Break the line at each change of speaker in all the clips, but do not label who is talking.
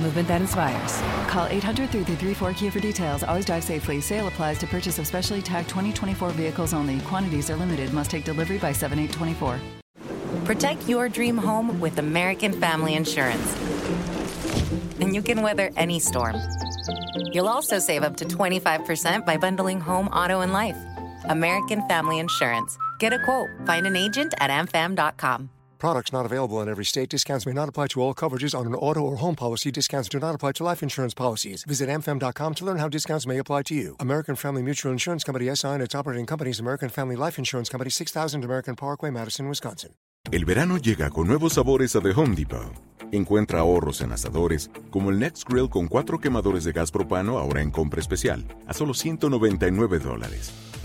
movement that inspires.
Call 800 334 Kia for details. Always drive safely. Sale applies to purchase of specially tagged 2024 vehicles only. Quantities are limited. Must take delivery by 7824.
Protect your dream home with American Family Insurance. And you can weather any storm. You'll also save up to 25% by bundling home, auto, and life. American Family Insurance. Get a quote. Find an agent at amfam.com.
Products not available in every state. Discounts may not apply to all coverages on an auto or home policy. Discounts do not apply to life insurance policies. Visit amfam.com to learn how discounts may apply to you. American Family Mutual Insurance Company SI and its operating companies American Family Life Insurance Company 6000 American Parkway, Madison, Wisconsin.
El verano llega con nuevos sabores a The Home Depot. Encuentra ahorros en asadores, como el Next Grill con cuatro quemadores de gas propano ahora en compra especial, a solo 199 dólares.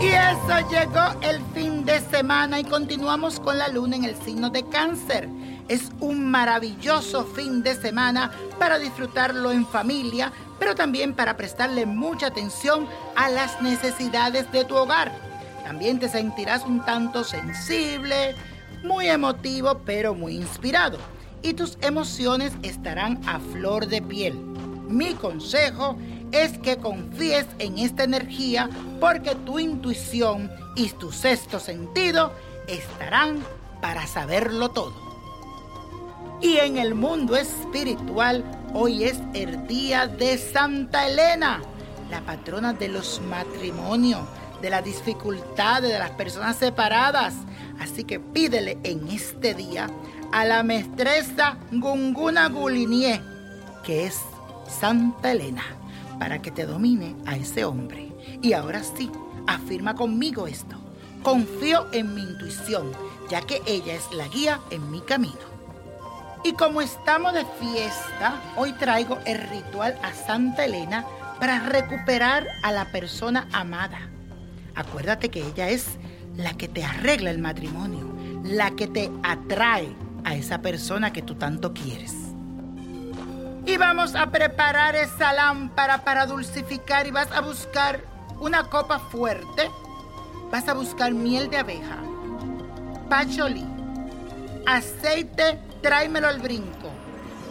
Y eso llegó el fin de semana y continuamos con la luna en el signo de cáncer. Es un maravilloso fin de semana para disfrutarlo en familia, pero también para prestarle mucha atención a las necesidades de tu hogar. También te sentirás un tanto sensible, muy emotivo, pero muy inspirado. Y tus emociones estarán a flor de piel. Mi consejo es que confíes en esta energía porque tu intuición y tu sexto sentido estarán para saberlo todo. Y en el mundo espiritual, hoy es el día de Santa Elena, la patrona de los matrimonios, de las dificultades de las personas separadas. Así que pídele en este día a la maestresa Gunguna Gulinie, que es Santa Elena, para que te domine a ese hombre. Y ahora sí, afirma conmigo esto. Confío en mi intuición, ya que ella es la guía en mi camino. Y como estamos de fiesta, hoy traigo el ritual a Santa Elena para recuperar a la persona amada. Acuérdate que ella es la que te arregla el matrimonio, la que te atrae a esa persona que tú tanto quieres. Y vamos a preparar esa lámpara para dulcificar y vas a buscar una copa fuerte. Vas a buscar miel de abeja, pacholí, aceite, tráemelo al brinco,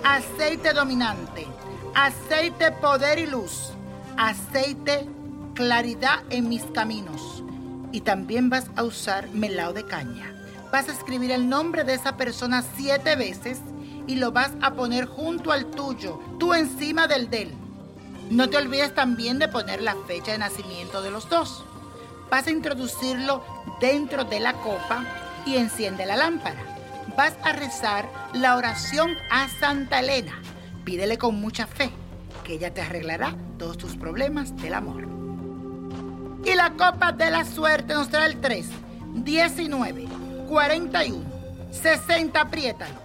aceite dominante, aceite poder y luz, aceite claridad en mis caminos. Y también vas a usar melao de caña. Vas a escribir el nombre de esa persona siete veces y lo vas a poner junto al tuyo, tú encima del de él. No te olvides también de poner la fecha de nacimiento de los dos. Vas a introducirlo dentro de la copa y enciende la lámpara. Vas a rezar la oración a Santa Elena. Pídele con mucha fe que ella te arreglará todos tus problemas del amor. Y la copa de la suerte nos trae el 3, 19, 41, 60, apriétalo,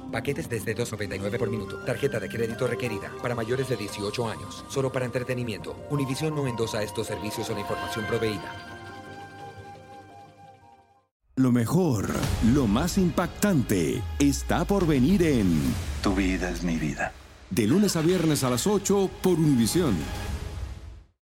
Paquetes desde 2.99 por minuto. Tarjeta de crédito requerida para mayores de 18 años. Solo para entretenimiento. Univision no endosa estos servicios o la información proveída.
Lo mejor, lo más impactante, está por venir en
Tu vida es mi vida.
De lunes a viernes a las 8 por Univisión.